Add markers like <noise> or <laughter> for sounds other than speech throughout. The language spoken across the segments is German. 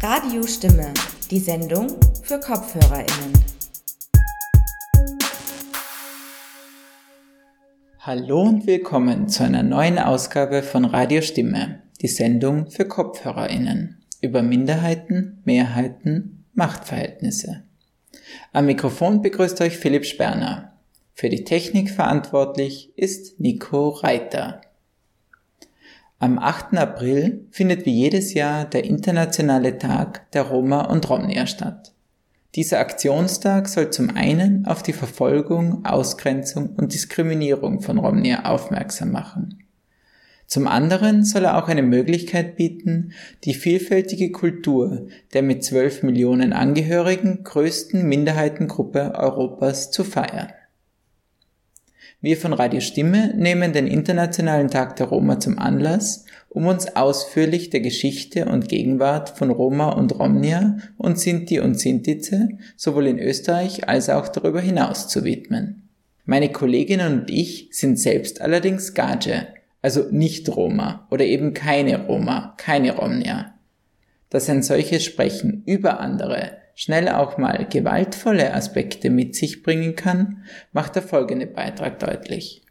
Radiostimme, die Sendung für KopfhörerInnen. Hallo und willkommen zu einer neuen Ausgabe von Radiostimme, die Sendung für KopfhörerInnen über Minderheiten, Mehrheiten, Machtverhältnisse. Am Mikrofon begrüßt euch Philipp Sperner. Für die Technik verantwortlich ist Nico Reiter. Am 8. April findet wie jedes Jahr der internationale Tag der Roma und Romnia statt. Dieser Aktionstag soll zum einen auf die Verfolgung, Ausgrenzung und Diskriminierung von Romnia aufmerksam machen. Zum anderen soll er auch eine Möglichkeit bieten, die vielfältige Kultur der mit 12 Millionen Angehörigen größten Minderheitengruppe Europas zu feiern. Wir von Radio Stimme nehmen den Internationalen Tag der Roma zum Anlass, um uns ausführlich der Geschichte und Gegenwart von Roma und Romnia und Sinti und Sintize sowohl in Österreich als auch darüber hinaus zu widmen. Meine Kolleginnen und ich sind selbst allerdings Gage, also nicht Roma oder eben keine Roma, keine Romnia. Dass ein solches Sprechen über andere schnell auch mal gewaltvolle Aspekte mit sich bringen kann, macht der folgende Beitrag deutlich.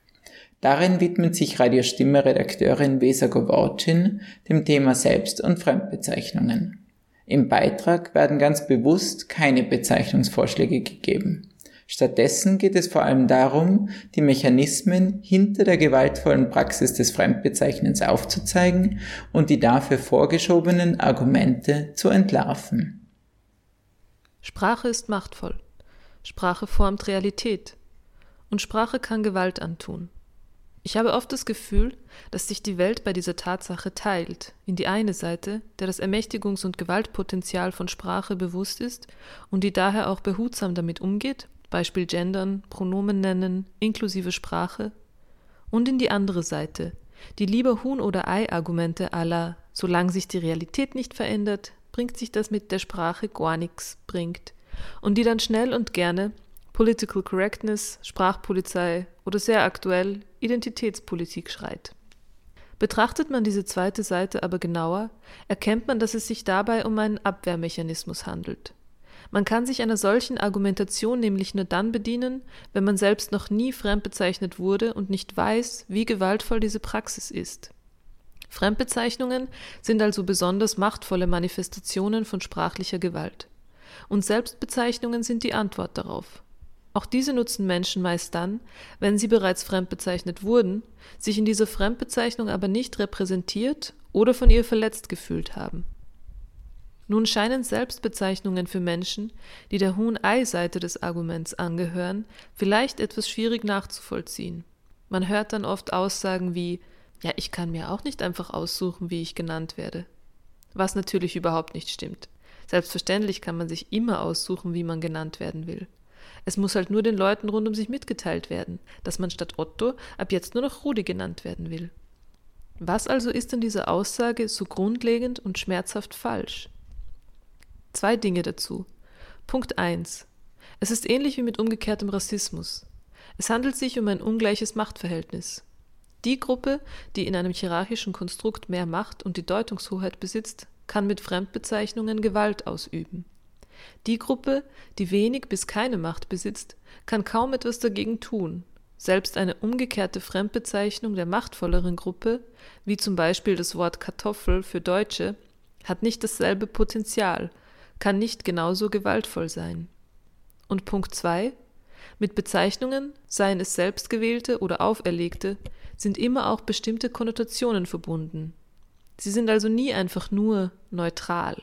Darin widmet sich Radiostimme-Redakteurin Vesa Govorcin dem Thema Selbst- und Fremdbezeichnungen. Im Beitrag werden ganz bewusst keine Bezeichnungsvorschläge gegeben. Stattdessen geht es vor allem darum, die Mechanismen hinter der gewaltvollen Praxis des Fremdbezeichnens aufzuzeigen und die dafür vorgeschobenen Argumente zu entlarven. Sprache ist machtvoll. Sprache formt Realität. Und Sprache kann Gewalt antun. Ich habe oft das Gefühl, dass sich die Welt bei dieser Tatsache teilt, in die eine Seite, der das Ermächtigungs- und Gewaltpotenzial von Sprache bewusst ist und die daher auch behutsam damit umgeht, Beispiel Gendern, Pronomen nennen, inklusive Sprache, und in die andere Seite, die lieber Huhn- oder Ei-Argumente aller, solange sich die Realität nicht verändert, bringt sich das mit der Sprache gar nichts bringt und die dann schnell und gerne Political Correctness, Sprachpolizei oder sehr aktuell Identitätspolitik schreit. Betrachtet man diese zweite Seite aber genauer, erkennt man, dass es sich dabei um einen Abwehrmechanismus handelt. Man kann sich einer solchen Argumentation nämlich nur dann bedienen, wenn man selbst noch nie fremdbezeichnet wurde und nicht weiß, wie gewaltvoll diese Praxis ist. Fremdbezeichnungen sind also besonders machtvolle Manifestationen von sprachlicher Gewalt. Und Selbstbezeichnungen sind die Antwort darauf. Auch diese nutzen Menschen meist dann, wenn sie bereits fremdbezeichnet wurden, sich in dieser Fremdbezeichnung aber nicht repräsentiert oder von ihr verletzt gefühlt haben. Nun scheinen Selbstbezeichnungen für Menschen, die der Huhn-Ei-Seite des Arguments angehören, vielleicht etwas schwierig nachzuvollziehen. Man hört dann oft Aussagen wie ja, ich kann mir auch nicht einfach aussuchen, wie ich genannt werde. Was natürlich überhaupt nicht stimmt. Selbstverständlich kann man sich immer aussuchen, wie man genannt werden will. Es muss halt nur den Leuten rund um sich mitgeteilt werden, dass man statt Otto ab jetzt nur noch Rudi genannt werden will. Was also ist in dieser Aussage so grundlegend und schmerzhaft falsch? Zwei Dinge dazu. Punkt 1. Es ist ähnlich wie mit umgekehrtem Rassismus. Es handelt sich um ein ungleiches Machtverhältnis. Die Gruppe, die in einem hierarchischen Konstrukt mehr Macht und die Deutungshoheit besitzt, kann mit Fremdbezeichnungen Gewalt ausüben. Die Gruppe, die wenig bis keine Macht besitzt, kann kaum etwas dagegen tun. Selbst eine umgekehrte Fremdbezeichnung der machtvolleren Gruppe, wie zum Beispiel das Wort Kartoffel für Deutsche, hat nicht dasselbe Potenzial, kann nicht genauso gewaltvoll sein. Und Punkt 2. Mit Bezeichnungen, seien es selbstgewählte oder auferlegte, sind immer auch bestimmte Konnotationen verbunden. Sie sind also nie einfach nur neutral.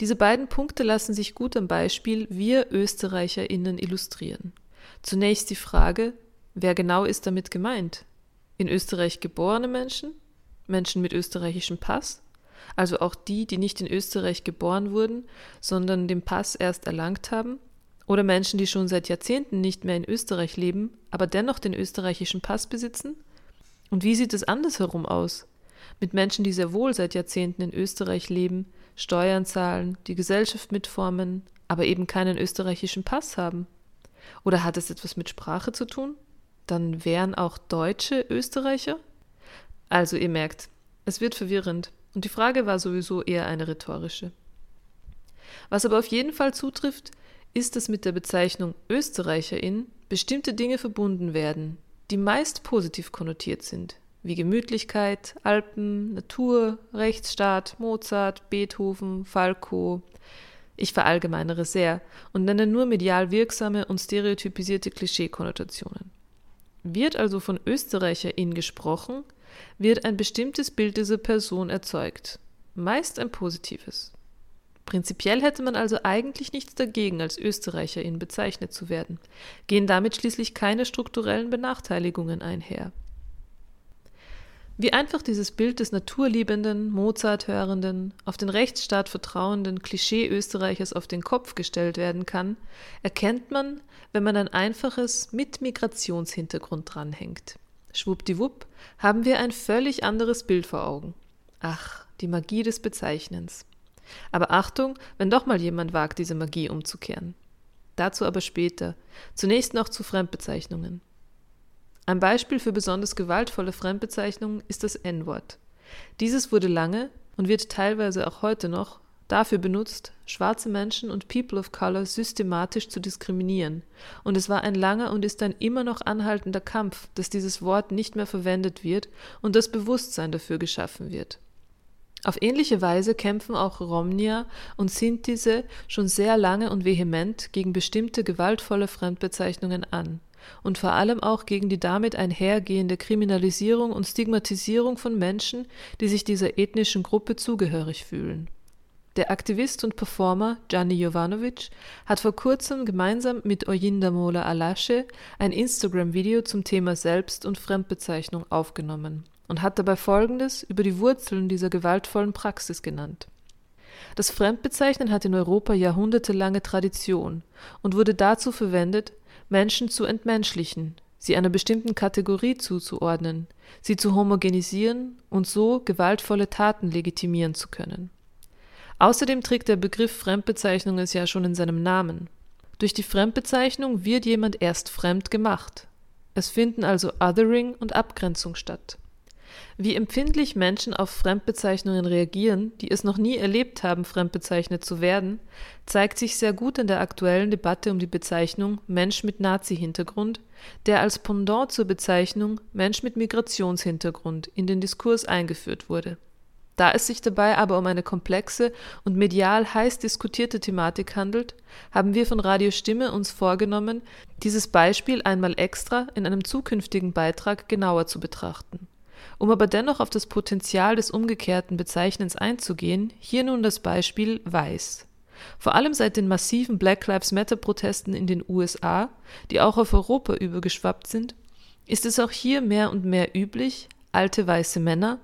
Diese beiden Punkte lassen sich gut am Beispiel wir Österreicherinnen illustrieren. Zunächst die Frage, wer genau ist damit gemeint? In Österreich geborene Menschen? Menschen mit österreichischem Pass? Also auch die, die nicht in Österreich geboren wurden, sondern den Pass erst erlangt haben? Oder Menschen, die schon seit Jahrzehnten nicht mehr in Österreich leben, aber dennoch den österreichischen Pass besitzen? Und wie sieht es andersherum aus? Mit Menschen, die sehr wohl seit Jahrzehnten in Österreich leben, Steuern zahlen, die Gesellschaft mitformen, aber eben keinen österreichischen Pass haben? Oder hat es etwas mit Sprache zu tun? Dann wären auch Deutsche Österreicher? Also ihr merkt, es wird verwirrend. Und die Frage war sowieso eher eine rhetorische. Was aber auf jeden Fall zutrifft, ist, dass mit der Bezeichnung Österreicherin bestimmte Dinge verbunden werden, die meist positiv konnotiert sind, wie Gemütlichkeit, Alpen, Natur, Rechtsstaat, Mozart, Beethoven, Falco. Ich verallgemeinere sehr und nenne nur medial wirksame und stereotypisierte Klischeekonnotationen. Wird also von Österreicherin gesprochen, wird ein bestimmtes Bild dieser Person erzeugt, meist ein positives. Prinzipiell hätte man also eigentlich nichts dagegen, als Österreicherin bezeichnet zu werden, gehen damit schließlich keine strukturellen Benachteiligungen einher. Wie einfach dieses Bild des naturliebenden, Mozart-hörenden, auf den Rechtsstaat vertrauenden Klischee-Österreichers auf den Kopf gestellt werden kann, erkennt man, wenn man ein einfaches mit Migrationshintergrund dranhängt. Schwuppdiwupp haben wir ein völlig anderes Bild vor Augen. Ach, die Magie des Bezeichnens. Aber Achtung, wenn doch mal jemand wagt, diese Magie umzukehren. Dazu aber später. Zunächst noch zu Fremdbezeichnungen. Ein Beispiel für besonders gewaltvolle Fremdbezeichnungen ist das N-Wort. Dieses wurde lange und wird teilweise auch heute noch dafür benutzt, schwarze Menschen und People of Color systematisch zu diskriminieren. Und es war ein langer und ist ein immer noch anhaltender Kampf, dass dieses Wort nicht mehr verwendet wird und das Bewusstsein dafür geschaffen wird. Auf ähnliche Weise kämpfen auch Romnia und Sintise schon sehr lange und vehement gegen bestimmte gewaltvolle Fremdbezeichnungen an und vor allem auch gegen die damit einhergehende Kriminalisierung und Stigmatisierung von Menschen, die sich dieser ethnischen Gruppe zugehörig fühlen. Der Aktivist und Performer Gianni Jovanovic hat vor kurzem gemeinsam mit Oyindamola Alasche ein Instagram-Video zum Thema Selbst- und Fremdbezeichnung aufgenommen und hat dabei Folgendes über die Wurzeln dieser gewaltvollen Praxis genannt. Das Fremdbezeichnen hat in Europa jahrhundertelange Tradition und wurde dazu verwendet, Menschen zu entmenschlichen, sie einer bestimmten Kategorie zuzuordnen, sie zu homogenisieren und so gewaltvolle Taten legitimieren zu können. Außerdem trägt der Begriff Fremdbezeichnung es ja schon in seinem Namen. Durch die Fremdbezeichnung wird jemand erst fremd gemacht. Es finden also Othering und Abgrenzung statt. Wie empfindlich Menschen auf Fremdbezeichnungen reagieren, die es noch nie erlebt haben, fremdbezeichnet zu werden, zeigt sich sehr gut in der aktuellen Debatte um die Bezeichnung Mensch mit Nazi-Hintergrund, der als Pendant zur Bezeichnung Mensch mit Migrationshintergrund in den Diskurs eingeführt wurde. Da es sich dabei aber um eine komplexe und medial heiß diskutierte Thematik handelt, haben wir von Radio Stimme uns vorgenommen, dieses Beispiel einmal extra in einem zukünftigen Beitrag genauer zu betrachten. Um aber dennoch auf das Potenzial des umgekehrten Bezeichnens einzugehen, hier nun das Beispiel Weiß. Vor allem seit den massiven Black Lives Matter-Protesten in den USA, die auch auf Europa übergeschwappt sind, ist es auch hier mehr und mehr üblich, alte weiße Männer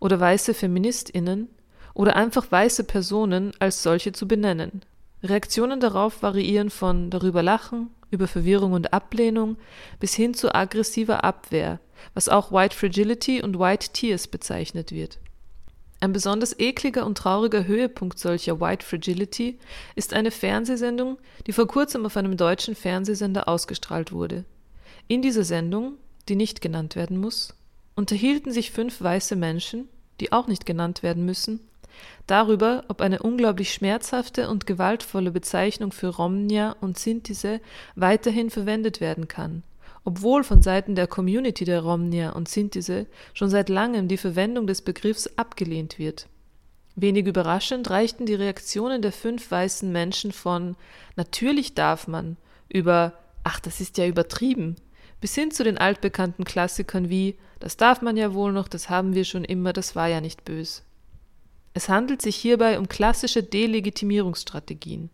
oder weiße Feministinnen oder einfach weiße Personen als solche zu benennen. Reaktionen darauf variieren von darüber lachen, über Verwirrung und Ablehnung bis hin zu aggressiver Abwehr, was auch White Fragility und White Tears bezeichnet wird. Ein besonders ekliger und trauriger Höhepunkt solcher White Fragility ist eine Fernsehsendung, die vor kurzem auf einem deutschen Fernsehsender ausgestrahlt wurde. In dieser Sendung, die nicht genannt werden muss, unterhielten sich fünf weiße Menschen, die auch nicht genannt werden müssen, darüber, ob eine unglaublich schmerzhafte und gewaltvolle Bezeichnung für Romnia und Sintise weiterhin verwendet werden kann, obwohl von Seiten der Community der Romnia und Sintise schon seit langem die Verwendung des Begriffs abgelehnt wird. Wenig überraschend reichten die Reaktionen der fünf weißen Menschen von Natürlich darf man über Ach, das ist ja übertrieben bis hin zu den altbekannten Klassikern wie Das darf man ja wohl noch, das haben wir schon immer, das war ja nicht bös. Es handelt sich hierbei um klassische Delegitimierungsstrategien.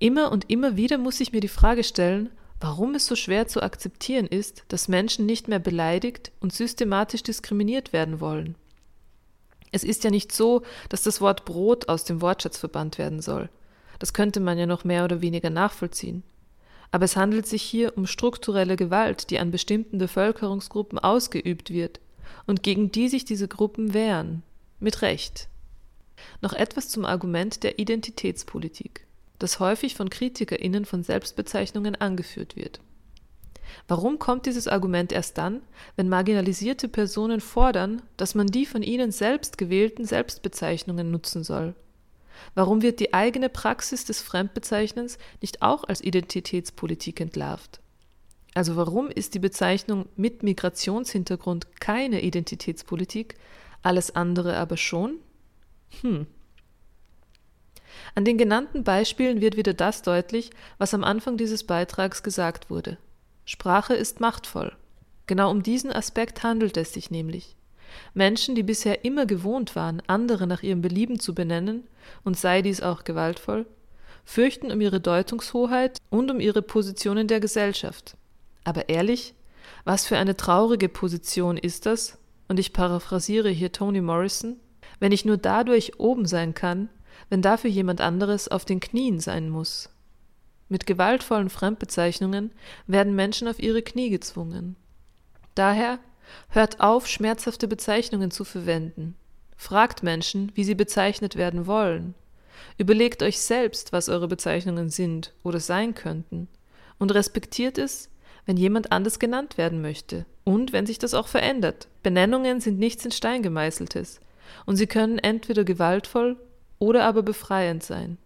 Immer und immer wieder muss ich mir die Frage stellen, warum es so schwer zu akzeptieren ist, dass Menschen nicht mehr beleidigt und systematisch diskriminiert werden wollen. Es ist ja nicht so, dass das Wort Brot aus dem Wortschatz verbannt werden soll. Das könnte man ja noch mehr oder weniger nachvollziehen. Aber es handelt sich hier um strukturelle Gewalt, die an bestimmten Bevölkerungsgruppen ausgeübt wird und gegen die sich diese Gruppen wehren. Mit Recht. Noch etwas zum Argument der Identitätspolitik, das häufig von KritikerInnen von Selbstbezeichnungen angeführt wird. Warum kommt dieses Argument erst dann, wenn marginalisierte Personen fordern, dass man die von ihnen selbst gewählten Selbstbezeichnungen nutzen soll? Warum wird die eigene Praxis des Fremdbezeichnens nicht auch als Identitätspolitik entlarvt? Also warum ist die Bezeichnung mit Migrationshintergrund keine Identitätspolitik, alles andere aber schon? Hm. An den genannten Beispielen wird wieder das deutlich, was am Anfang dieses Beitrags gesagt wurde. Sprache ist machtvoll. Genau um diesen Aspekt handelt es sich nämlich. Menschen, die bisher immer gewohnt waren, andere nach ihrem Belieben zu benennen, und sei dies auch gewaltvoll, fürchten um ihre Deutungshoheit und um ihre Position in der Gesellschaft. Aber ehrlich, was für eine traurige Position ist das, und ich paraphrasiere hier Toni Morrison, wenn ich nur dadurch oben sein kann, wenn dafür jemand anderes auf den Knien sein muss. Mit gewaltvollen Fremdbezeichnungen werden Menschen auf ihre Knie gezwungen. Daher hört auf, schmerzhafte Bezeichnungen zu verwenden. Fragt Menschen, wie sie bezeichnet werden wollen. Überlegt euch selbst, was eure Bezeichnungen sind oder sein könnten, und respektiert es, wenn jemand anders genannt werden möchte und wenn sich das auch verändert. Benennungen sind nichts in Stein gemeißeltes und sie können entweder gewaltvoll oder aber befreiend sein.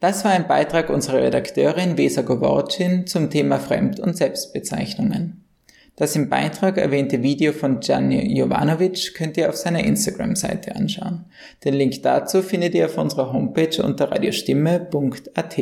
Das war ein Beitrag unserer Redakteurin Vesa Govorcin zum Thema Fremd- und Selbstbezeichnungen. Das im Beitrag erwähnte Video von Gianni Jovanovic könnt ihr auf seiner Instagram-Seite anschauen. Den Link dazu findet ihr auf unserer Homepage unter radiostimme.at.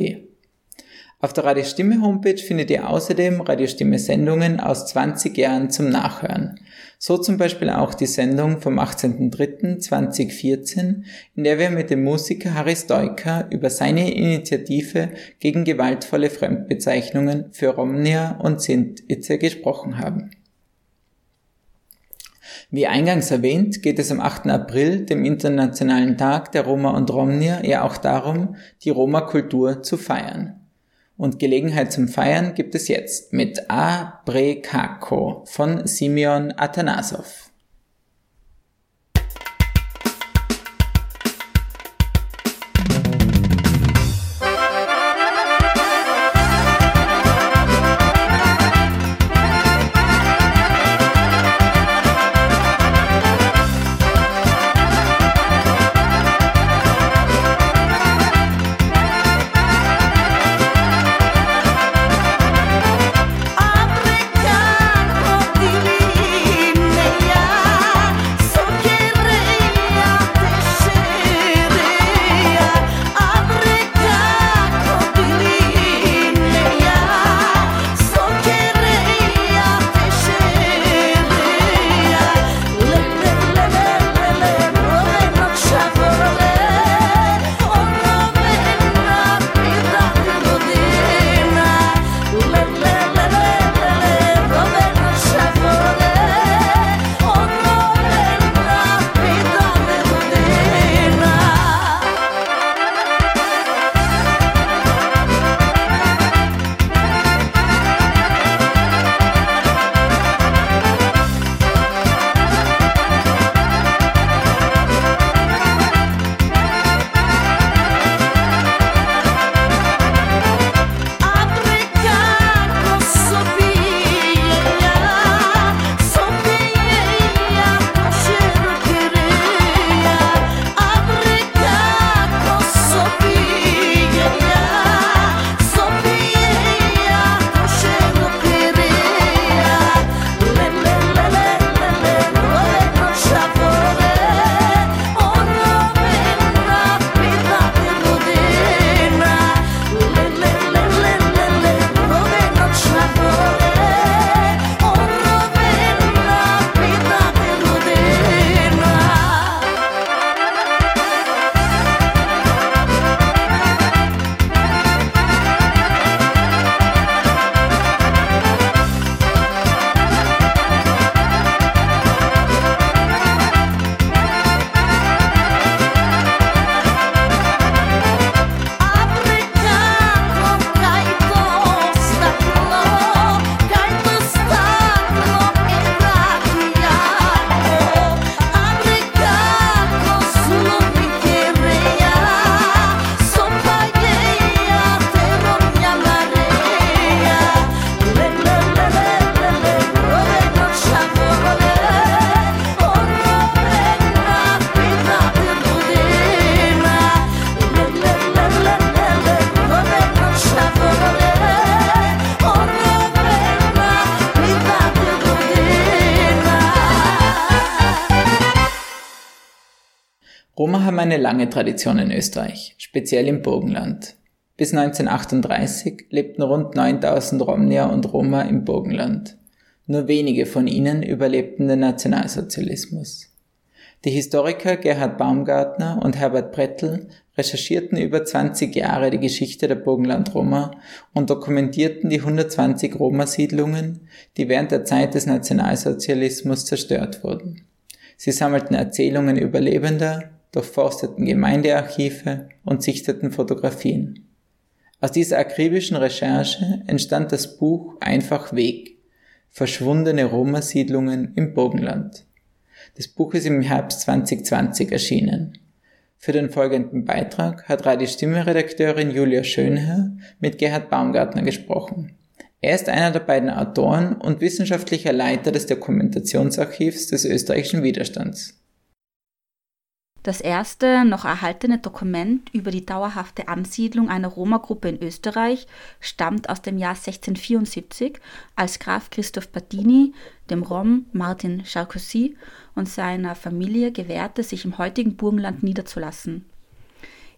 Auf der Radiostimme Homepage findet ihr außerdem Radiostimme Sendungen aus 20 Jahren zum Nachhören. So zum Beispiel auch die Sendung vom 18.03.2014, in der wir mit dem Musiker Harry Stoiker über seine Initiative gegen gewaltvolle Fremdbezeichnungen für Romnia und Sintitze gesprochen haben. Wie eingangs erwähnt, geht es am 8. April, dem Internationalen Tag der Roma und Romnia, ja auch darum, die Roma-Kultur zu feiern. Und Gelegenheit zum Feiern gibt es jetzt mit A Brekako von Simeon Atanasov. Eine lange Tradition in Österreich, speziell im Burgenland. Bis 1938 lebten rund 9000 Romnier und Roma im Burgenland. Nur wenige von ihnen überlebten den Nationalsozialismus. Die Historiker Gerhard Baumgartner und Herbert Brettl recherchierten über 20 Jahre die Geschichte der Burgenland-Roma und dokumentierten die 120 Roma-Siedlungen, die während der Zeit des Nationalsozialismus zerstört wurden. Sie sammelten Erzählungen Überlebender, durchforsteten Gemeindearchive und sichteten Fotografien. Aus dieser akribischen Recherche entstand das Buch Einfach Weg, verschwundene Roma-Siedlungen im Burgenland. Das Buch ist im Herbst 2020 erschienen. Für den folgenden Beitrag hat Radio Stimme-Redakteurin Julia Schönherr mit Gerhard Baumgartner gesprochen. Er ist einer der beiden Autoren und wissenschaftlicher Leiter des Dokumentationsarchivs des österreichischen Widerstands. Das erste noch erhaltene Dokument über die dauerhafte Ansiedlung einer Roma-Gruppe in Österreich stammt aus dem Jahr 1674, als Graf Christoph Badini dem Rom Martin Sarkozy und seiner Familie gewährte, sich im heutigen Burgenland niederzulassen.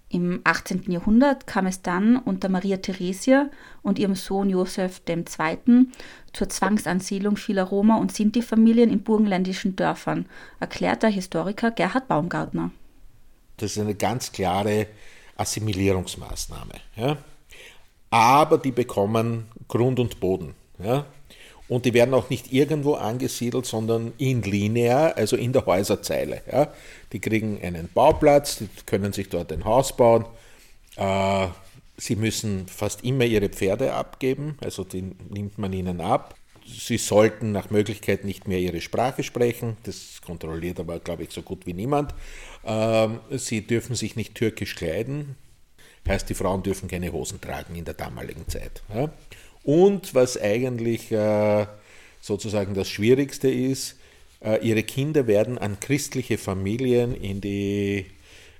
Im 18. Jahrhundert kam es dann unter Maria Theresia und ihrem Sohn Josef II. Zur Zwangsansiedlung vieler Roma- und Sinti-Familien in burgenländischen Dörfern, erklärt der Historiker Gerhard Baumgartner. Das ist eine ganz klare Assimilierungsmaßnahme. Ja? Aber die bekommen Grund und Boden. Ja? Und die werden auch nicht irgendwo angesiedelt, sondern in linear, also in der Häuserzeile. Ja. Die kriegen einen Bauplatz, die können sich dort ein Haus bauen. Äh, sie müssen fast immer ihre Pferde abgeben, also die nimmt man ihnen ab. Sie sollten nach Möglichkeit nicht mehr ihre Sprache sprechen, das kontrolliert aber, glaube ich, so gut wie niemand. Ähm, sie dürfen sich nicht türkisch kleiden, heißt, die Frauen dürfen keine Hosen tragen in der damaligen Zeit. Und was eigentlich äh, sozusagen das Schwierigste ist, äh, ihre Kinder werden an christliche Familien in die,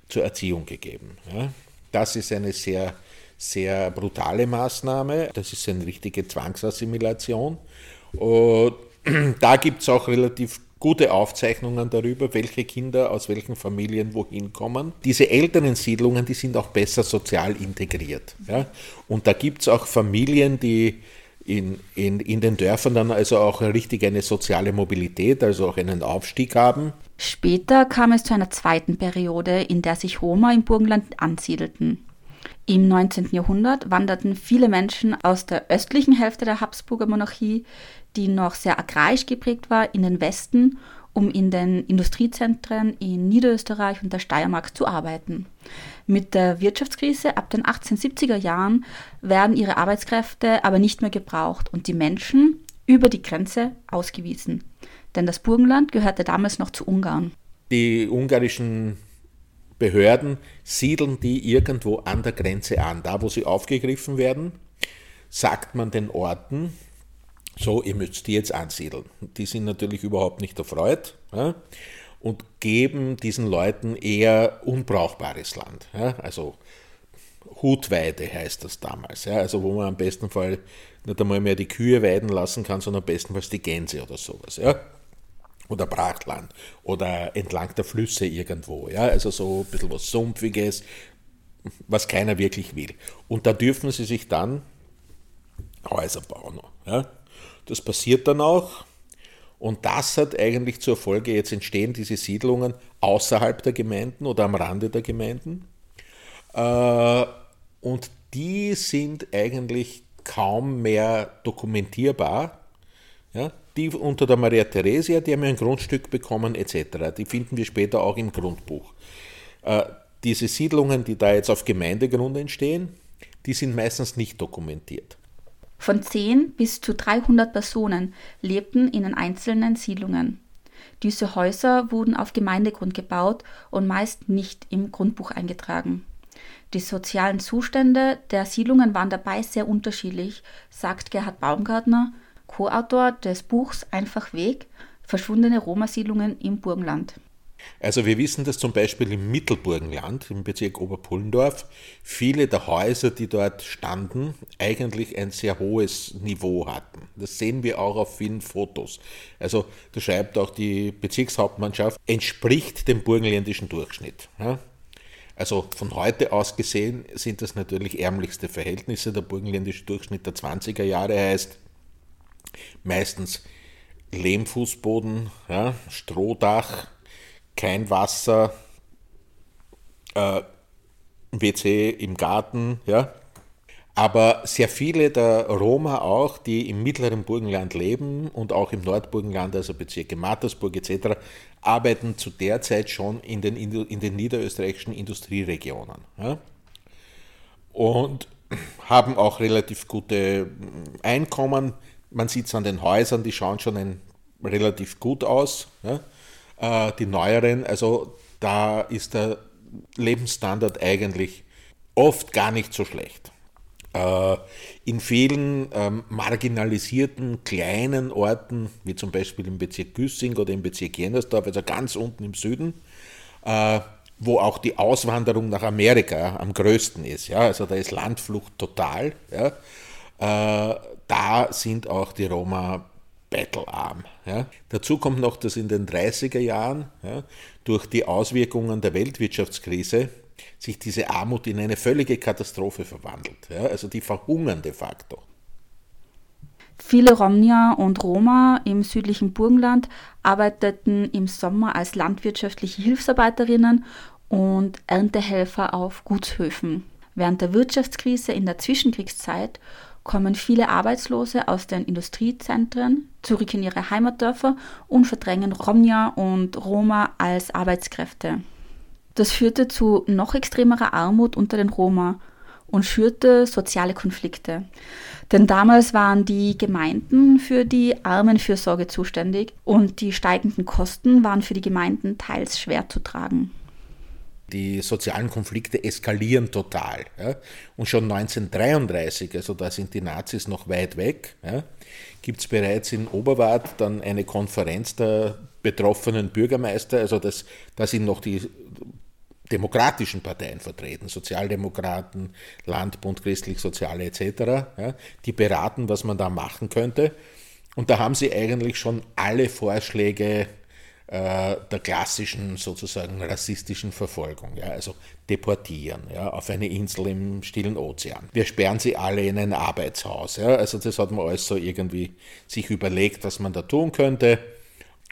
zur Erziehung gegeben. Das ist eine sehr, sehr brutale Maßnahme. Das ist eine richtige Zwangsassimilation. Und <clears throat> da gibt es auch relativ gute Aufzeichnungen darüber, welche Kinder aus welchen Familien wohin kommen. Diese älteren Siedlungen, die sind auch besser sozial integriert. Ja? Und da gibt es auch Familien, die in, in, in den Dörfern dann also auch richtig eine soziale Mobilität, also auch einen Aufstieg haben. Später kam es zu einer zweiten Periode, in der sich Roma im Burgenland ansiedelten. Im 19. Jahrhundert wanderten viele Menschen aus der östlichen Hälfte der Habsburger Monarchie die noch sehr agrarisch geprägt war, in den Westen, um in den Industriezentren in Niederösterreich und der Steiermark zu arbeiten. Mit der Wirtschaftskrise ab den 1870er Jahren werden ihre Arbeitskräfte aber nicht mehr gebraucht und die Menschen über die Grenze ausgewiesen. Denn das Burgenland gehörte damals noch zu Ungarn. Die ungarischen Behörden siedeln die irgendwo an der Grenze an. Da, wo sie aufgegriffen werden, sagt man den Orten, so, ihr müsst die jetzt ansiedeln. Die sind natürlich überhaupt nicht erfreut ja, und geben diesen Leuten eher unbrauchbares Land. Ja, also Hutweide heißt das damals. Ja, also wo man am besten Fall nicht einmal mehr die Kühe weiden lassen kann, sondern bestenfalls die Gänse oder sowas. Ja. Oder Brachland oder entlang der Flüsse irgendwo. Ja, also so ein bisschen was Sumpfiges, was keiner wirklich will. Und da dürfen sie sich dann Häuser bauen. Ja. Das passiert dann auch. Und das hat eigentlich zur Folge, jetzt entstehen diese Siedlungen außerhalb der Gemeinden oder am Rande der Gemeinden. Äh, und die sind eigentlich kaum mehr dokumentierbar. Ja, die unter der Maria Theresia, die haben ein Grundstück bekommen etc. Die finden wir später auch im Grundbuch. Äh, diese Siedlungen, die da jetzt auf Gemeindegrund entstehen, die sind meistens nicht dokumentiert. Von 10 bis zu 300 Personen lebten in den einzelnen Siedlungen. Diese Häuser wurden auf Gemeindegrund gebaut und meist nicht im Grundbuch eingetragen. Die sozialen Zustände der Siedlungen waren dabei sehr unterschiedlich, sagt Gerhard Baumgartner, Co-Autor des Buchs Einfach Weg, verschwundene Roma-Siedlungen im Burgenland. Also wir wissen, dass zum Beispiel im Mittelburgenland, im Bezirk Oberpullendorf, viele der Häuser, die dort standen, eigentlich ein sehr hohes Niveau hatten. Das sehen wir auch auf vielen Fotos. Also da schreibt auch die Bezirkshauptmannschaft, entspricht dem burgenländischen Durchschnitt. Also von heute aus gesehen sind das natürlich ärmlichste Verhältnisse. Der burgenländische Durchschnitt der 20er Jahre heißt meistens Lehmfußboden, ja, Strohdach, kein Wasser, äh, WC im Garten, ja. Aber sehr viele der Roma auch, die im mittleren Burgenland leben und auch im Nordburgenland, also Bezirke Mattersburg etc., arbeiten zu der Zeit schon in den, in den niederösterreichischen Industrieregionen. Ja? Und haben auch relativ gute Einkommen. Man sieht es an den Häusern, die schauen schon ein, relativ gut aus. Ja? Äh, die neueren, also da ist der Lebensstandard eigentlich oft gar nicht so schlecht. Äh, in vielen ähm, marginalisierten kleinen Orten, wie zum Beispiel im Bezirk Güssing oder im Bezirk Jennersdorf, also ganz unten im Süden, äh, wo auch die Auswanderung nach Amerika am größten ist. Ja? Also da ist Landflucht total. Ja? Da sind auch die Roma battlearm. Ja. Dazu kommt noch, dass in den 30er Jahren ja, durch die Auswirkungen der Weltwirtschaftskrise sich diese Armut in eine völlige Katastrophe verwandelt. Ja, also die verhungern de facto. Viele Romnier und Roma im südlichen Burgenland arbeiteten im Sommer als landwirtschaftliche Hilfsarbeiterinnen und Erntehelfer auf Gutshöfen. Während der Wirtschaftskrise in der Zwischenkriegszeit kommen viele Arbeitslose aus den Industriezentren zurück in ihre Heimatdörfer und verdrängen Romnia und Roma als Arbeitskräfte. Das führte zu noch extremerer Armut unter den Roma und schürte soziale Konflikte. Denn damals waren die Gemeinden für die Armenfürsorge zuständig und die steigenden Kosten waren für die Gemeinden teils schwer zu tragen. Die sozialen Konflikte eskalieren total. Ja. Und schon 1933, also da sind die Nazis noch weit weg, ja, gibt es bereits in Oberwart dann eine Konferenz der betroffenen Bürgermeister, also das, da sind noch die demokratischen Parteien vertreten, Sozialdemokraten, Landbund, Christlich-Soziale etc., ja, die beraten, was man da machen könnte. Und da haben sie eigentlich schon alle Vorschläge äh, der klassischen sozusagen rassistischen Verfolgung, ja, also deportieren, ja, auf eine Insel im stillen Ozean. Wir sperren sie alle in ein Arbeitshaus, ja, also das hat man alles so irgendwie sich überlegt, was man da tun könnte.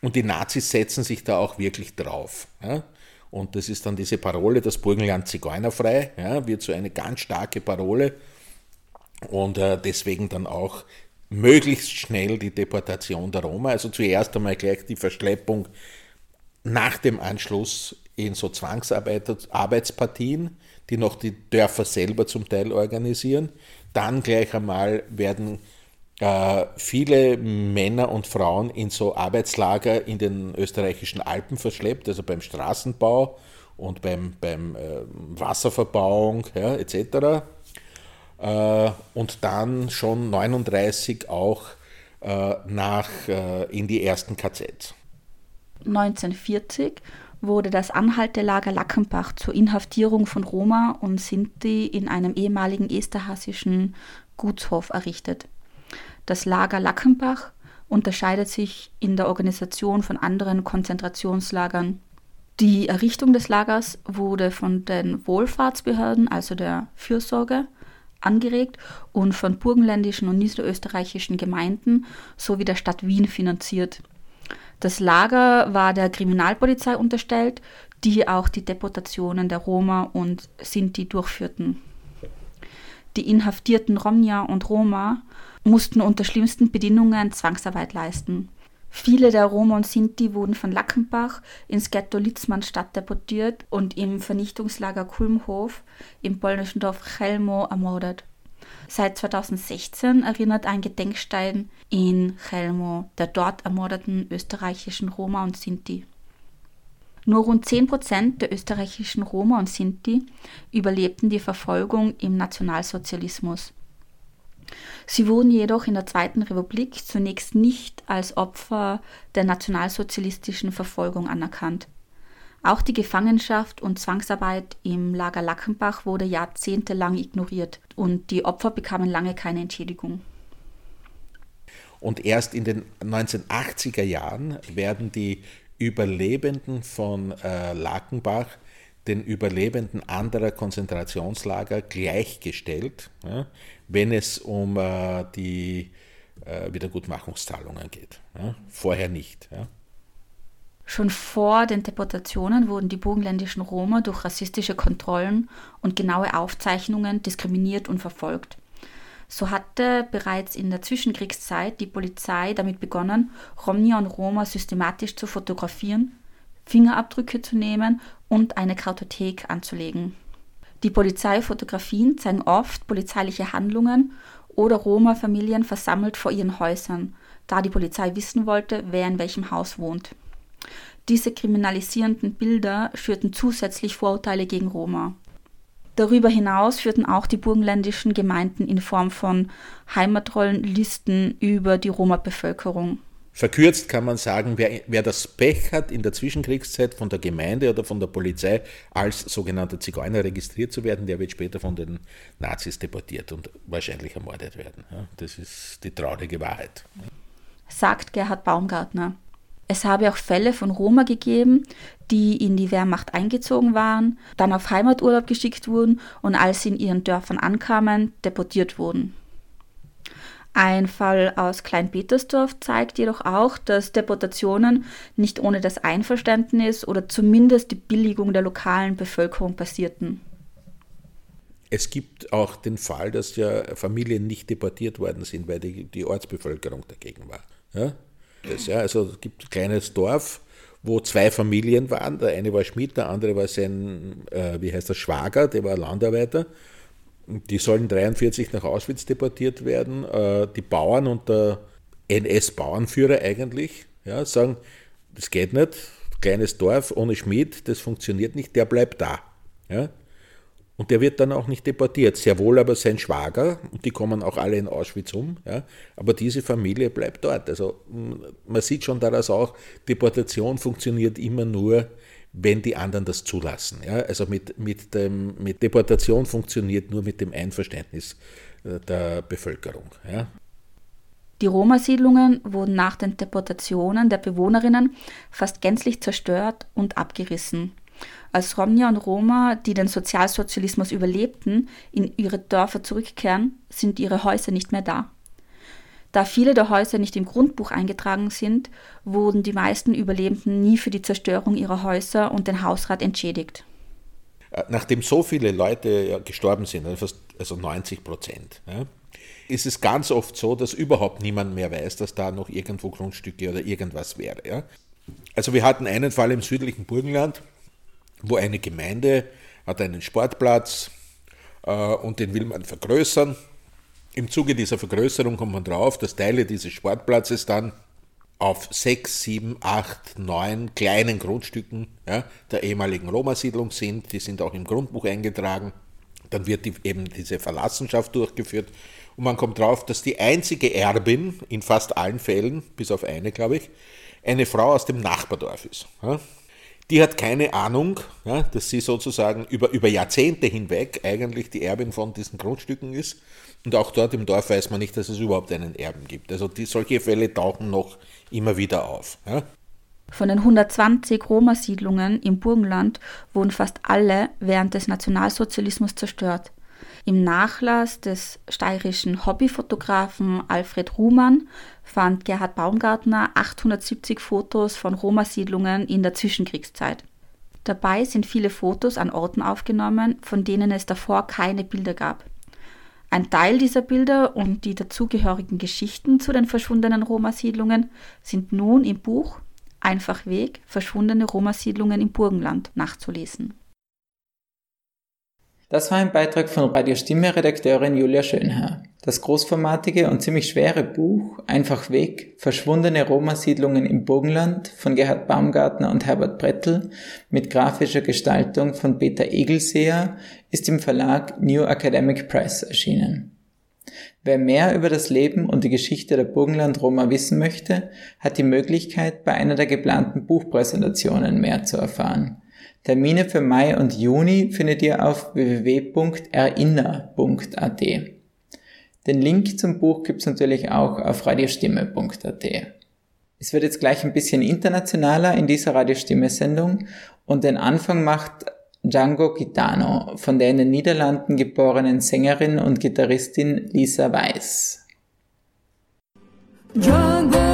Und die Nazis setzen sich da auch wirklich drauf. Ja. Und das ist dann diese Parole, das Burgenland zigeunerfrei, ja, wird so eine ganz starke Parole und äh, deswegen dann auch möglichst schnell die Deportation der Roma. Also zuerst einmal gleich die Verschleppung nach dem Anschluss in so Zwangsarbeitspartien, die noch die Dörfer selber zum Teil organisieren. Dann gleich einmal werden äh, viele Männer und Frauen in so Arbeitslager in den österreichischen Alpen verschleppt, also beim Straßenbau und beim, beim äh, Wasserverbauung ja, etc. Äh, und dann schon 39 auch äh, nach, äh, in die ersten KZs. 1940 wurde das Anhaltelager Lackenbach zur Inhaftierung von Roma und Sinti in einem ehemaligen esterhassischen Gutshof errichtet. Das Lager Lackenbach unterscheidet sich in der Organisation von anderen Konzentrationslagern. Die Errichtung des Lagers wurde von den Wohlfahrtsbehörden, also der Fürsorge, angeregt und von burgenländischen und niederösterreichischen Gemeinden sowie der Stadt Wien finanziert. Das Lager war der Kriminalpolizei unterstellt, die auch die Deportationen der Roma und Sinti durchführten. Die inhaftierten Romnia und Roma mussten unter schlimmsten Bedingungen Zwangsarbeit leisten. Viele der Roma und Sinti wurden von Lackenbach ins Ghetto Litzmannstadt deportiert und im Vernichtungslager Kulmhof im polnischen Dorf Chelmo ermordet. Seit 2016 erinnert ein Gedenkstein in Chelmo der dort ermordeten österreichischen Roma und Sinti. Nur rund 10 Prozent der österreichischen Roma und Sinti überlebten die Verfolgung im Nationalsozialismus. Sie wurden jedoch in der Zweiten Republik zunächst nicht als Opfer der nationalsozialistischen Verfolgung anerkannt. Auch die Gefangenschaft und Zwangsarbeit im Lager Lackenbach wurde jahrzehntelang ignoriert und die Opfer bekamen lange keine Entschädigung. Und erst in den 1980er Jahren werden die Überlebenden von äh, Lakenbach den Überlebenden anderer Konzentrationslager gleichgestellt, ja, wenn es um äh, die äh, Wiedergutmachungszahlungen geht. Ja. Vorher nicht. Ja. Schon vor den Deportationen wurden die burgenländischen Roma durch rassistische Kontrollen und genaue Aufzeichnungen diskriminiert und verfolgt. So hatte bereits in der Zwischenkriegszeit die Polizei damit begonnen, Romnia und Roma systematisch zu fotografieren, Fingerabdrücke zu nehmen und eine Kartothek anzulegen. Die Polizeifotografien zeigen oft polizeiliche Handlungen oder Roma-Familien versammelt vor ihren Häusern, da die Polizei wissen wollte, wer in welchem Haus wohnt. Diese kriminalisierenden Bilder schürten zusätzlich Vorurteile gegen Roma. Darüber hinaus führten auch die burgenländischen Gemeinden in Form von Heimatrollen Listen über die Roma-Bevölkerung. Verkürzt kann man sagen, wer, wer, das Pech hat, in der Zwischenkriegszeit von der Gemeinde oder von der Polizei als sogenannter Zigeuner registriert zu werden, der wird später von den Nazis deportiert und wahrscheinlich ermordet werden. Das ist die traurige Wahrheit. Sagt Gerhard Baumgartner. Es habe auch Fälle von Roma gegeben, die in die Wehrmacht eingezogen waren, dann auf Heimaturlaub geschickt wurden und als sie in ihren Dörfern ankamen, deportiert wurden. Ein Fall aus Klein-Petersdorf zeigt jedoch auch, dass Deportationen nicht ohne das Einverständnis oder zumindest die Billigung der lokalen Bevölkerung passierten. Es gibt auch den Fall, dass ja Familien nicht deportiert worden sind, weil die, die Ortsbevölkerung dagegen war. Ja? Das, ja, also es gibt ein kleines Dorf, wo zwei Familien waren. Der eine war Schmied, der andere war sein, äh, wie heißt der, Schwager, der war Landarbeiter. Die sollen 43 nach Auschwitz deportiert werden. Äh, die Bauern und der NS-Bauernführer eigentlich ja, sagen, das geht nicht, kleines Dorf ohne Schmied, das funktioniert nicht, der bleibt da. Ja. Und der wird dann auch nicht deportiert. Sehr wohl aber sein Schwager, und die kommen auch alle in Auschwitz um, ja, aber diese Familie bleibt dort. Also man sieht schon daraus auch, Deportation funktioniert immer nur, wenn die anderen das zulassen. Ja. Also mit, mit, dem, mit Deportation funktioniert nur mit dem Einverständnis äh, der Bevölkerung. Ja. Die Roma-Siedlungen wurden nach den Deportationen der Bewohnerinnen fast gänzlich zerstört und abgerissen. Als Romnia und Roma, die den Sozialsozialismus überlebten, in ihre Dörfer zurückkehren, sind ihre Häuser nicht mehr da. Da viele der Häuser nicht im Grundbuch eingetragen sind, wurden die meisten Überlebenden nie für die Zerstörung ihrer Häuser und den Hausrat entschädigt. Äh, nachdem so viele Leute gestorben sind, also 90 Prozent, ja, ist es ganz oft so, dass überhaupt niemand mehr weiß, dass da noch irgendwo Grundstücke oder irgendwas wäre. Also wir hatten einen Fall im südlichen Burgenland, wo eine Gemeinde hat einen Sportplatz äh, und den will man vergrößern. Im Zuge dieser Vergrößerung kommt man drauf, dass Teile dieses Sportplatzes dann auf sechs, sieben, acht, neun kleinen Grundstücken ja, der ehemaligen Roma-Siedlung sind. Die sind auch im Grundbuch eingetragen. Dann wird die, eben diese Verlassenschaft durchgeführt. Und man kommt drauf, dass die einzige Erbin in fast allen Fällen, bis auf eine, glaube ich, eine Frau aus dem Nachbardorf ist. Ja die hat keine Ahnung, ja, dass sie sozusagen über, über Jahrzehnte hinweg eigentlich die Erbin von diesen Grundstücken ist. Und auch dort im Dorf weiß man nicht, dass es überhaupt einen Erben gibt. Also die, solche Fälle tauchen noch immer wieder auf. Ja. Von den 120 Roma-Siedlungen im Burgenland wurden fast alle während des Nationalsozialismus zerstört. Im Nachlass des steirischen Hobbyfotografen Alfred Ruhmann fand Gerhard Baumgartner 870 Fotos von Roma-Siedlungen in der Zwischenkriegszeit. Dabei sind viele Fotos an Orten aufgenommen, von denen es davor keine Bilder gab. Ein Teil dieser Bilder und die dazugehörigen Geschichten zu den verschwundenen Roma-Siedlungen sind nun im Buch Einfach Weg, verschwundene Roma-Siedlungen im Burgenland nachzulesen. Das war ein Beitrag von Radio Stimme Redakteurin Julia Schönherr. Das großformatige und ziemlich schwere Buch Einfach Weg, verschwundene Roma-Siedlungen im Burgenland von Gerhard Baumgartner und Herbert Brettel mit grafischer Gestaltung von Peter Egelseer ist im Verlag New Academic Press erschienen. Wer mehr über das Leben und die Geschichte der Burgenland-Roma wissen möchte, hat die Möglichkeit, bei einer der geplanten Buchpräsentationen mehr zu erfahren. Termine für Mai und Juni findet ihr auf www.erinner.at. Den Link zum Buch gibt's natürlich auch auf radiostimme.at. Es wird jetzt gleich ein bisschen internationaler in dieser Radiostimme-Sendung und den Anfang macht Django Gitano von der in den Niederlanden geborenen Sängerin und Gitarristin Lisa Weiss. Django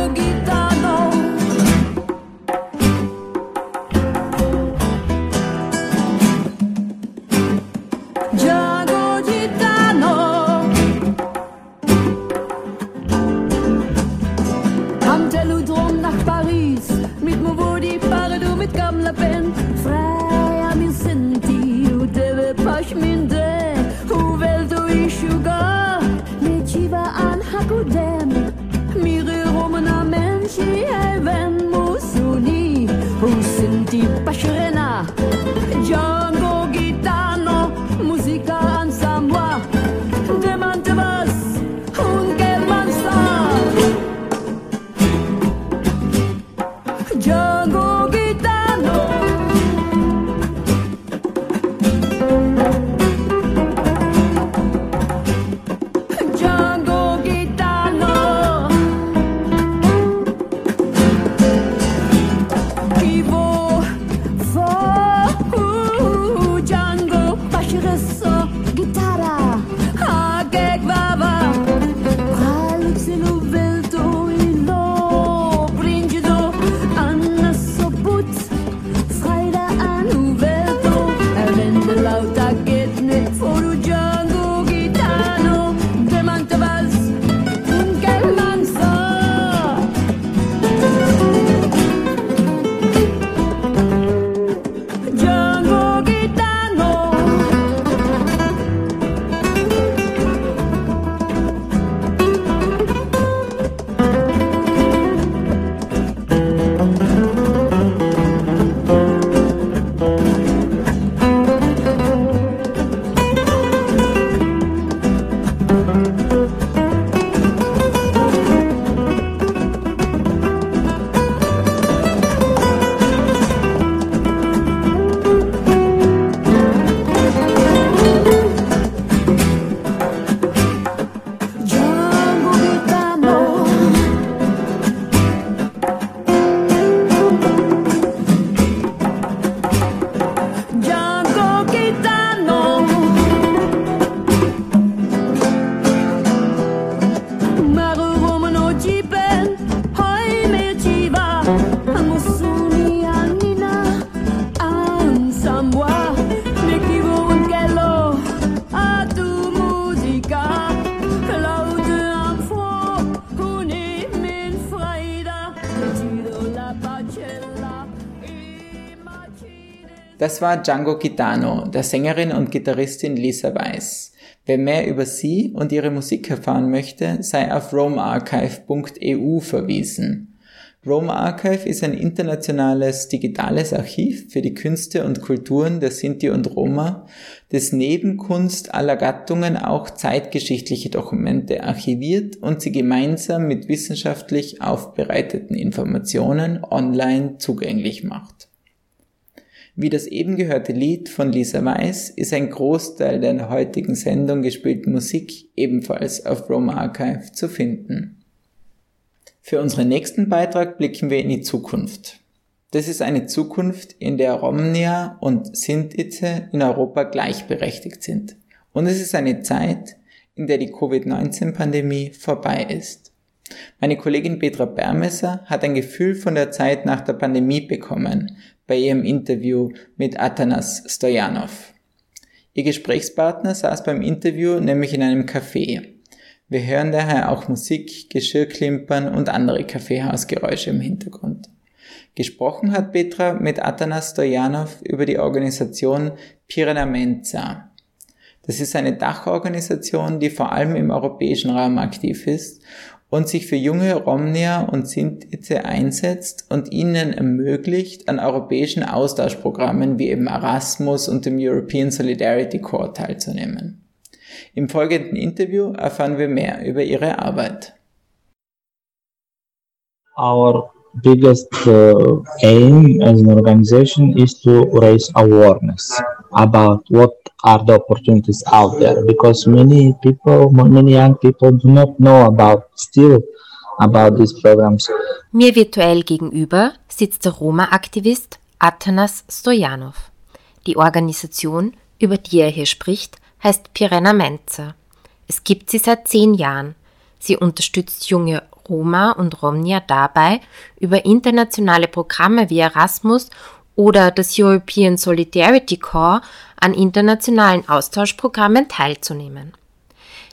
Das war Django Gitano, der Sängerin und Gitarristin Lisa Weiss. Wer mehr über sie und ihre Musik erfahren möchte, sei auf roamarchive.eu verwiesen. Rome Archive ist ein internationales digitales Archiv für die Künste und Kulturen der Sinti und Roma, das neben Kunst aller Gattungen auch zeitgeschichtliche Dokumente archiviert und sie gemeinsam mit wissenschaftlich aufbereiteten Informationen online zugänglich macht. Wie das eben gehörte Lied von Lisa Weiss ist ein Großteil der in der heutigen Sendung gespielten Musik ebenfalls auf Rome Archive zu finden. Für unseren nächsten Beitrag blicken wir in die Zukunft. Das ist eine Zukunft, in der Romnia und Sintize in Europa gleichberechtigt sind. Und es ist eine Zeit, in der die Covid-19-Pandemie vorbei ist. Meine Kollegin Petra Bermesser hat ein Gefühl von der Zeit nach der Pandemie bekommen, bei ihrem Interview mit Atanas Stojanov. Ihr Gesprächspartner saß beim Interview nämlich in einem Café. Wir hören daher auch Musik, Geschirrklimpern und andere Kaffeehausgeräusche im Hintergrund. Gesprochen hat Petra mit Atanas Stojanov über die Organisation Piranamenza. Das ist eine Dachorganisation, die vor allem im europäischen Raum aktiv ist und sich für junge Romnier und Sintize einsetzt und ihnen ermöglicht, an europäischen Austauschprogrammen wie eben Erasmus und dem European Solidarity Corps teilzunehmen. Im folgenden Interview erfahren wir mehr über ihre Arbeit. Our biggest uh, aim as an organization is to raise awareness about what are the opportunities out there because many people many young people do not know about still about these programs Mir virtuell gegenüber sitzt der Roma-Aktivist Atanas Stojanov. Die Organisation, über die er hier spricht, heißt Pirena Menza. Es gibt sie seit zehn Jahren. Sie unterstützt junge Roma und Romnia dabei, über internationale Programme wie Erasmus oder das European Solidarity Corps an internationalen Austauschprogrammen teilzunehmen.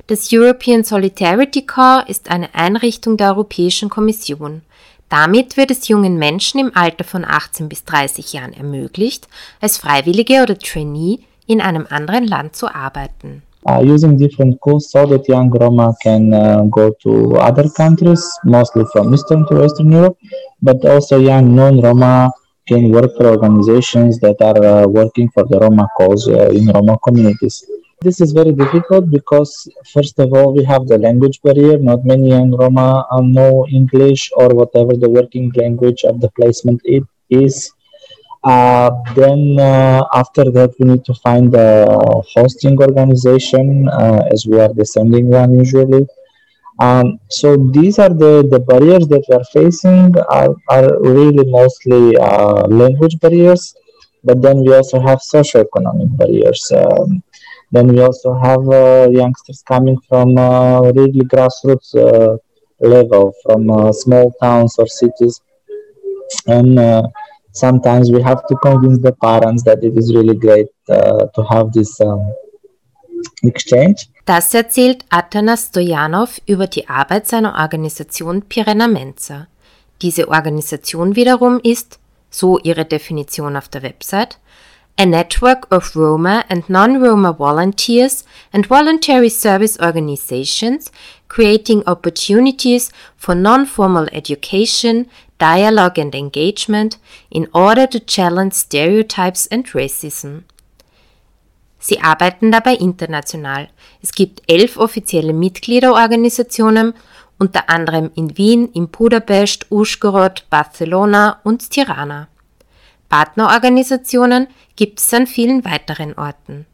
Das European Solidarity Corps ist eine Einrichtung der Europäischen Kommission. Damit wird es jungen Menschen im Alter von 18 bis 30 Jahren ermöglicht, als Freiwillige oder Trainee in einem anderen Land zu arbeiten. Uh, using different tools so that young Roma can uh, go to other countries, mostly from Eastern to Western Europe, but also young non-Roma can work for organizations that are uh, working for the Roma cause uh, in Roma communities. This is very difficult because, first of all, we have the language barrier. Not many young Roma uh, know English or whatever the working language of the placement it is. Uh, then uh, after that, we need to find a hosting organization uh, as we are the sending one usually. Um, so these are the, the barriers that we are facing are, are really mostly uh, language barriers, but then we also have socioeconomic barriers. Um, then we also have uh, youngsters coming from uh, really grassroots level, from small towns or cities, and sometimes we have to convince the parents that it is really great uh, to have this um, exchange. Das erzählt Atanas Stojanov über die Arbeit seiner Organisation Pirena Mensa. Diese Organisation wiederum ist, so ihre Definition auf der Website, a network of Roma and non-Roma volunteers and voluntary service organizations creating opportunities for non-formal education, dialogue and engagement in order to challenge stereotypes and racism. Sie arbeiten dabei international. Es gibt elf offizielle Mitgliederorganisationen, unter anderem in Wien, in Budapest, Uschgorod, Barcelona und Tirana. Partnerorganisationen gibt es an vielen weiteren Orten.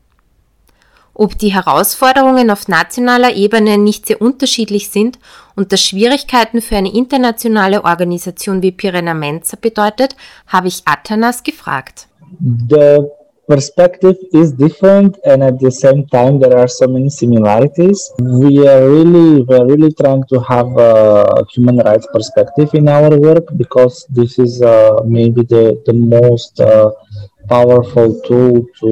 Ob die Herausforderungen auf nationaler Ebene nicht sehr unterschiedlich sind und das Schwierigkeiten für eine internationale Organisation wie Pirena Mensa bedeutet, habe ich Atanas gefragt. the perspective is different and at the same time there are so many similarities we are really we are really trying to have a human rights perspective in our work because this is uh, maybe the, the most uh, powerful tool to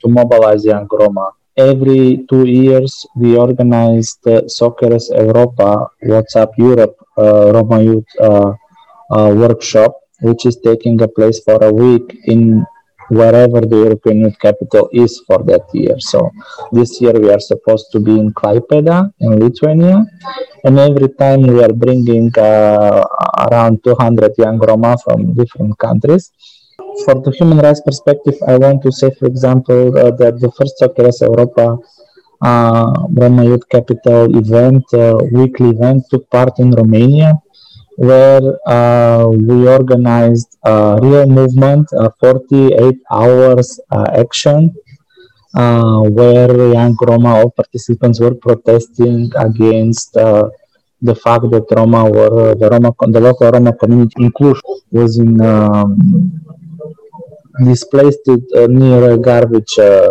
to mobilize young roma every two years we organize the Socceres Europa WhatsApp Europe uh, Roma Youth uh, uh, workshop, which is taking a place for a week in wherever the European Youth Capital is for that year. So this year we are supposed to be in Klaipeda in Lithuania, and every time we are bringing uh, around 200 young Roma from different countries. For the human rights perspective, I want to say, for example, uh, that the first Socceres Europa uh, Roma Youth Capital event, uh, weekly event, took part in Romania, where uh, we organized a real movement, a 48 hours uh, action, uh, where young Roma, all participants were protesting against uh, the fact that Roma were the Roma, the local Roma community in Cluj was in um, displaced uh, near a garbage uh,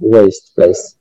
waste place.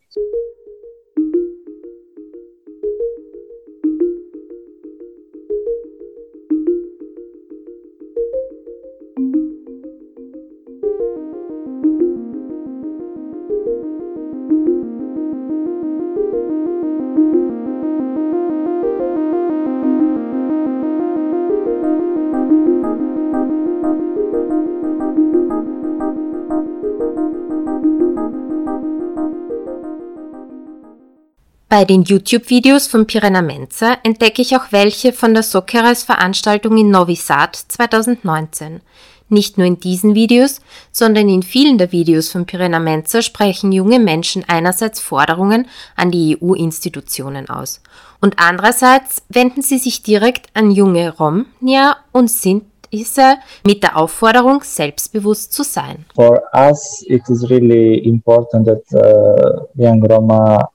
Bei den YouTube-Videos von Pirena Mensa entdecke ich auch welche von der Socceres Veranstaltung in Novi Sad 2019. Nicht nur in diesen Videos, sondern in vielen der Videos von Pirena Menzer sprechen junge Menschen einerseits Forderungen an die EU-Institutionen aus und andererseits wenden sie sich direkt an junge Romnia und sind diese mit der Aufforderung, selbstbewusst zu sein. For us, it is really important that uh, young Roma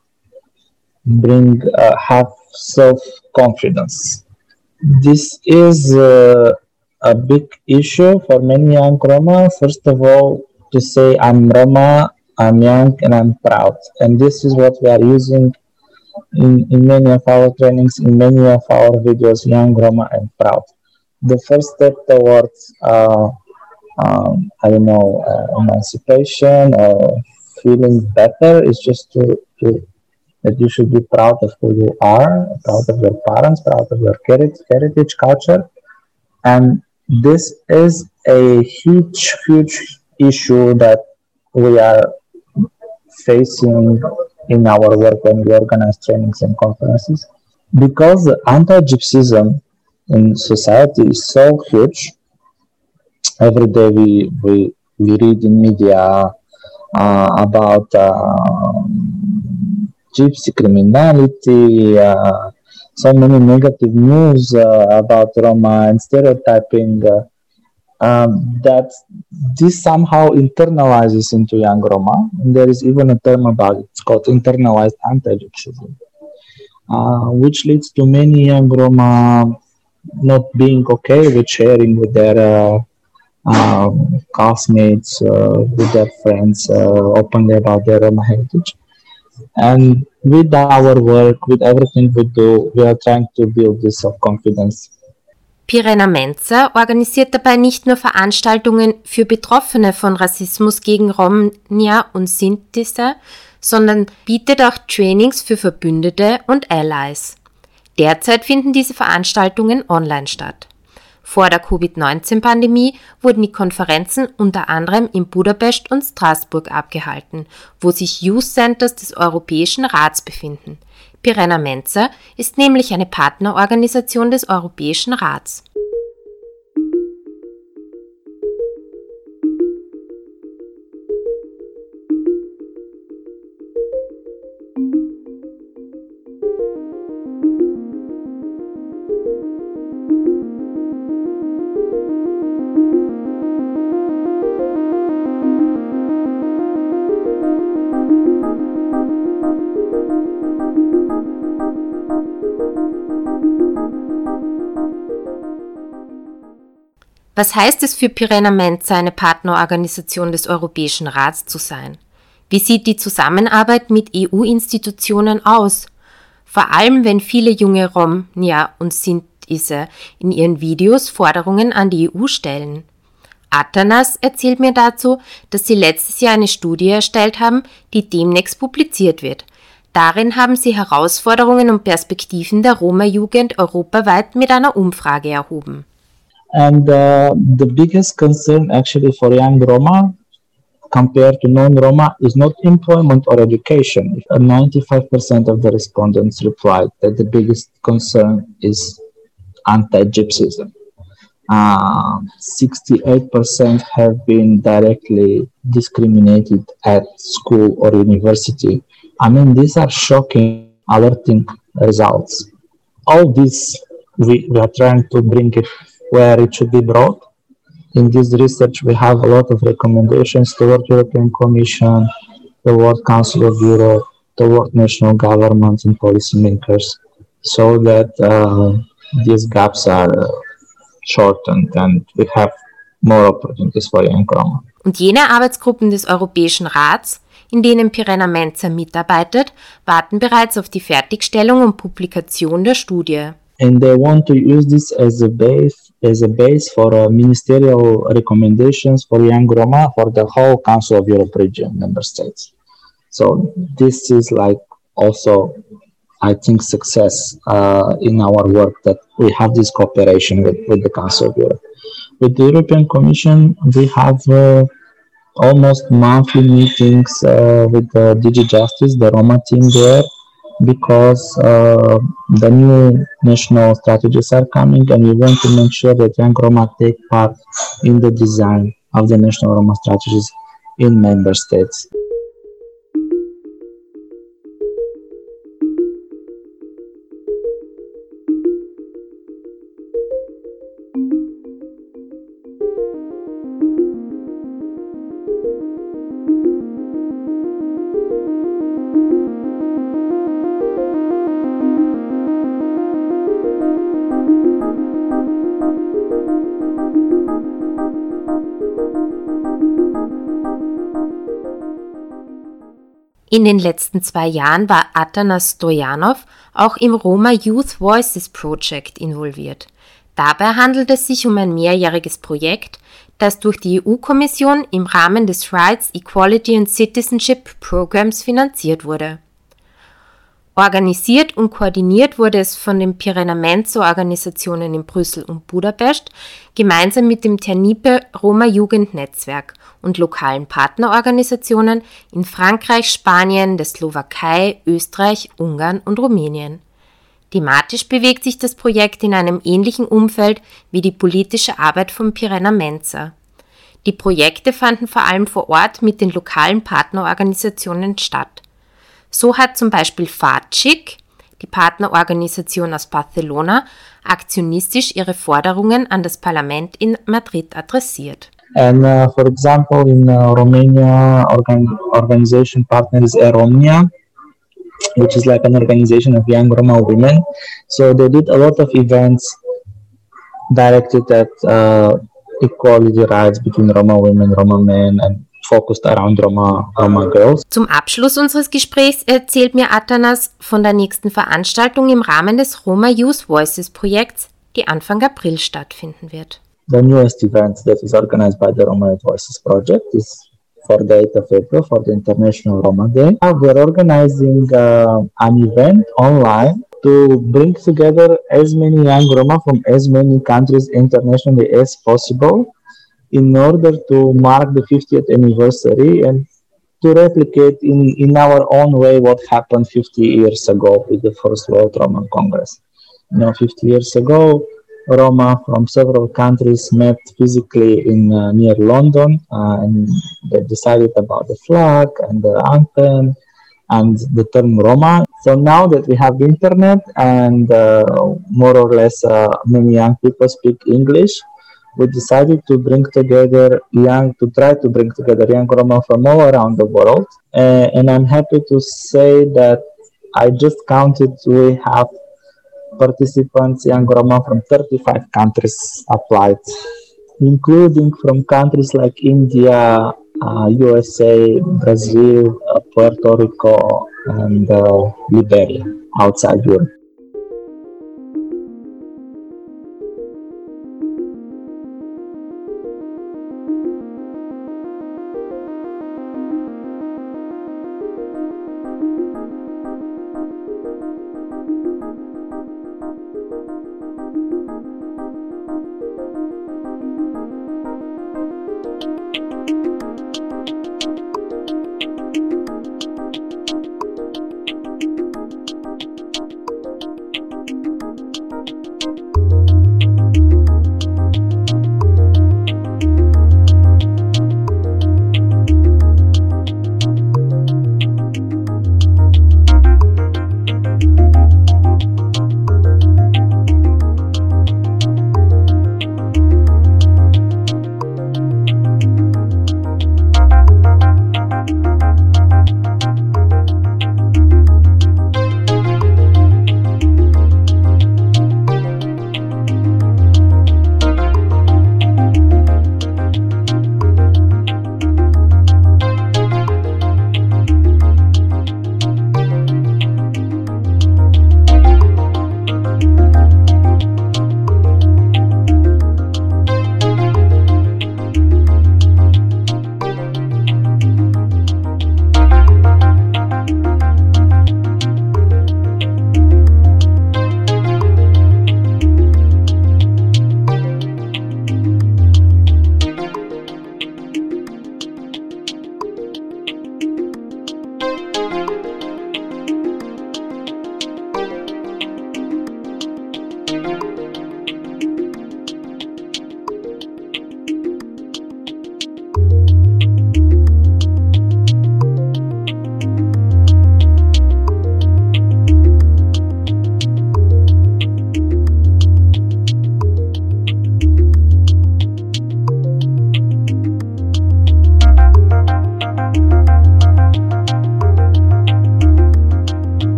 bring uh, have self-confidence. This is uh, a big issue for many young Roma. First of all, to say I'm Roma, I'm young, and I'm proud. And this is what we are using in, in many of our trainings, in many of our videos, young Roma and proud. The first step towards, uh, um, I don't know, uh, emancipation or feeling better is just to, to that you should be proud of who you are, proud of your parents, proud of your heritage, culture, and this is a huge, huge issue that we are facing in our work when we organize trainings and conferences. Because anti-gypsyism in society is so huge, every day we, we, we read in media uh, about uh, gypsy criminality, uh, so many negative news uh, about Roma and stereotyping uh, um, that this somehow internalizes into young Roma. And there is even a term about it. It's called internalized anti-Gypsyism, uh, which leads to many young Roma not being okay with sharing with their uh, um, classmates, uh, with their friends, uh, openly about their Roma heritage. And with our work, with everything we do, we are trying to build this self-confidence. Pirena Menzer organisiert dabei nicht nur Veranstaltungen für Betroffene von Rassismus gegen Romnia und Sintise, sondern bietet auch Trainings für Verbündete und Allies. Derzeit finden diese Veranstaltungen online statt. Vor der Covid-19-Pandemie wurden die Konferenzen unter anderem in Budapest und Straßburg abgehalten, wo sich Youth Centers des Europäischen Rats befinden. Pirena Menzer ist nämlich eine Partnerorganisation des Europäischen Rats. Was heißt es für Pirena Menza, eine Partnerorganisation des Europäischen Rats zu sein? Wie sieht die Zusammenarbeit mit EU-Institutionen aus? Vor allem, wenn viele junge Romnia und Sintise in ihren Videos Forderungen an die EU stellen. Atanas erzählt mir dazu, dass sie letztes Jahr eine Studie erstellt haben, die demnächst publiziert wird. Darin haben sie Herausforderungen und Perspektiven der Roma-Jugend europaweit mit einer Umfrage erhoben. And uh, the biggest concern actually for young Roma compared to non-Roma is not employment or education. 95% of the respondents replied that the biggest concern is anti-Gypsyism. Uh, 68% have been directly discriminated at school or university. I mean, these are shocking, alerting results. All this, we, we are trying to bring it where it should be brought. In this research, we have a lot of recommendations toward European Commission, toward Council of Europe, toward national governments and policymakers, so that uh, these gaps are uh, shortened and we have more opportunities for young Roma. Und jene Arbeitsgruppen des Europäischen Rats, in denen Pirena Menzer mitarbeitet, warten bereits auf die Fertigstellung und Publikation der Studie. And they want to use this as a base as a base for uh, ministerial recommendations for young Roma for the whole Council of Europe region member states. So this is like also, I think, success uh, in our work that we have this cooperation with, with the Council of Europe. With the European Commission, we have uh, almost monthly meetings uh, with the DG Justice, the Roma team there, because uh, the new national strategies are coming and we want to make sure that young Roma take part in the design of the national Roma strategies in member states. In den letzten zwei Jahren war Atanas Stojanov auch im Roma Youth Voices Project involviert. Dabei handelt es sich um ein mehrjähriges Projekt, das durch die EU-Kommission im Rahmen des Rights, Equality and Citizenship Programs finanziert wurde. Organisiert und koordiniert wurde es von den Pirenamenzo-Organisationen in Brüssel und Budapest gemeinsam mit dem Ternipe Roma Jugendnetzwerk und lokalen Partnerorganisationen in Frankreich, Spanien, der Slowakei, Österreich, Ungarn und Rumänien. Thematisch bewegt sich das Projekt in einem ähnlichen Umfeld wie die politische Arbeit von Pirena Mensa. Die Projekte fanden vor allem vor Ort mit den lokalen Partnerorganisationen statt. So hat zum Beispiel FACIC, die Partnerorganisation aus Barcelona, aktionistisch ihre Forderungen an das Parlament in Madrid adressiert. And uh, for example, in uh, Romania, organ organization partner is Eromnia, which is like an organization of young Roma women. So they did a lot of events directed at uh, equality rights between Roma women, Roma men, and focused around Roma, Roma girls. Zum Abschluss unseres Gesprächs erzählt mir Atanas von der nächsten Veranstaltung im Rahmen des Roma Youth Voices Projekts, die Anfang April stattfinden wird. The newest event that is organized by the Roma Youth Voices Project is for the 8th of April for the International Roma Day. We're organizing uh, an event online to bring together as many young Roma from as many countries internationally as possible in order to mark the 50th anniversary and to replicate in, in our own way what happened 50 years ago with the First World Roman Congress. You know, 50 years ago, Roma from several countries met physically in uh, near London uh, and they decided about the flag and the anthem and the term Roma. So now that we have the internet and uh, more or less uh, many young people speak English, we decided to bring together young, to try to bring together young Roma from all around the world. Uh, and I'm happy to say that I just counted, we have participants, young Roma from 35 countries applied, including from countries like India, uh, USA, Brazil, uh, Puerto Rico, and uh, Liberia outside Europe.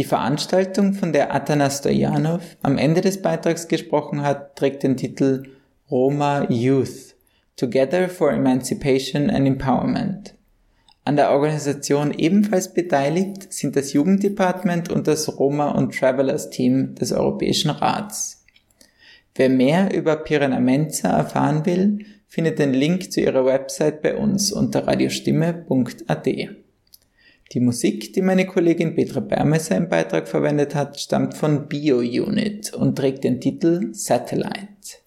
Die Veranstaltung, von der Atanas Stojanov am Ende des Beitrags gesprochen hat, trägt den Titel Roma Youth Together for Emancipation and Empowerment. An der Organisation ebenfalls beteiligt sind das Jugenddepartement und das Roma und Travelers Team des Europäischen Rats. Wer mehr über Pirena Menza erfahren will, findet den Link zu ihrer Website bei uns unter radiostimme.at. Die Musik, die meine Kollegin Petra Bermesser im Beitrag verwendet hat, stammt von BioUnit und trägt den Titel Satellite.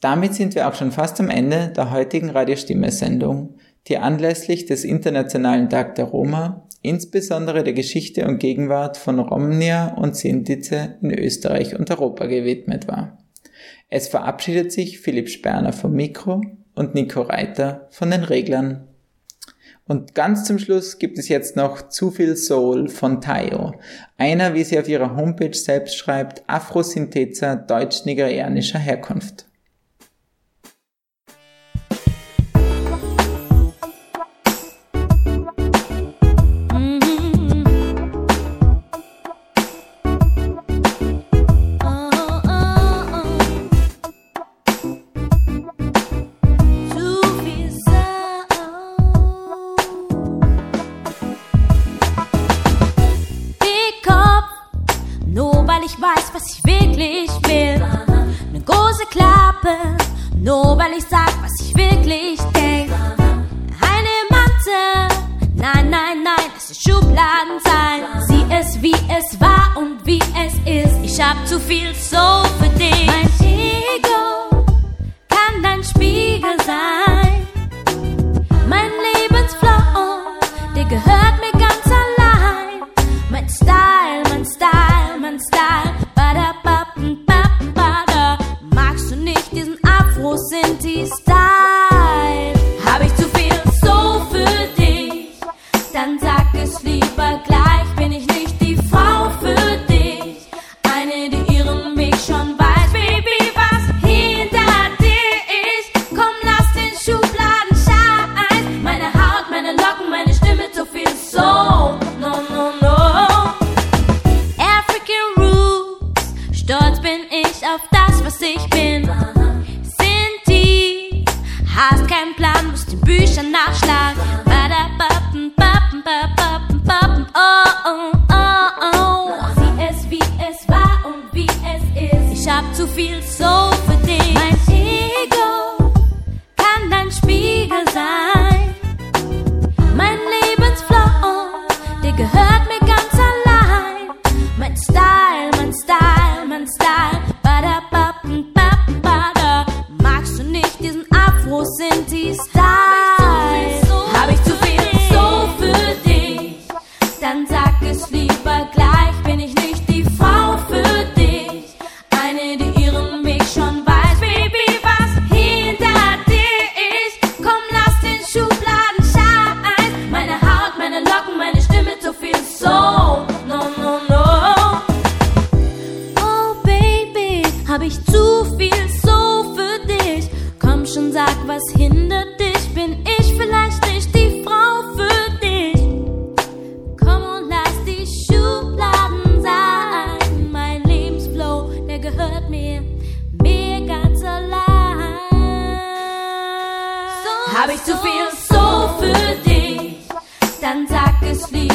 Damit sind wir auch schon fast am Ende der heutigen Radiostimme-Sendung die anlässlich des Internationalen Tag der Roma insbesondere der Geschichte und Gegenwart von Romnia und Sintize in Österreich und Europa gewidmet war. Es verabschiedet sich Philipp Sperner vom Mikro und Nico Reiter von den Reglern. Und ganz zum Schluss gibt es jetzt noch Zu viel Soul von Tayo, einer, wie sie auf ihrer Homepage selbst schreibt, Afrosynthezer deutsch-nigerianischer Herkunft. Du viel so für dich, dann sag es lieb.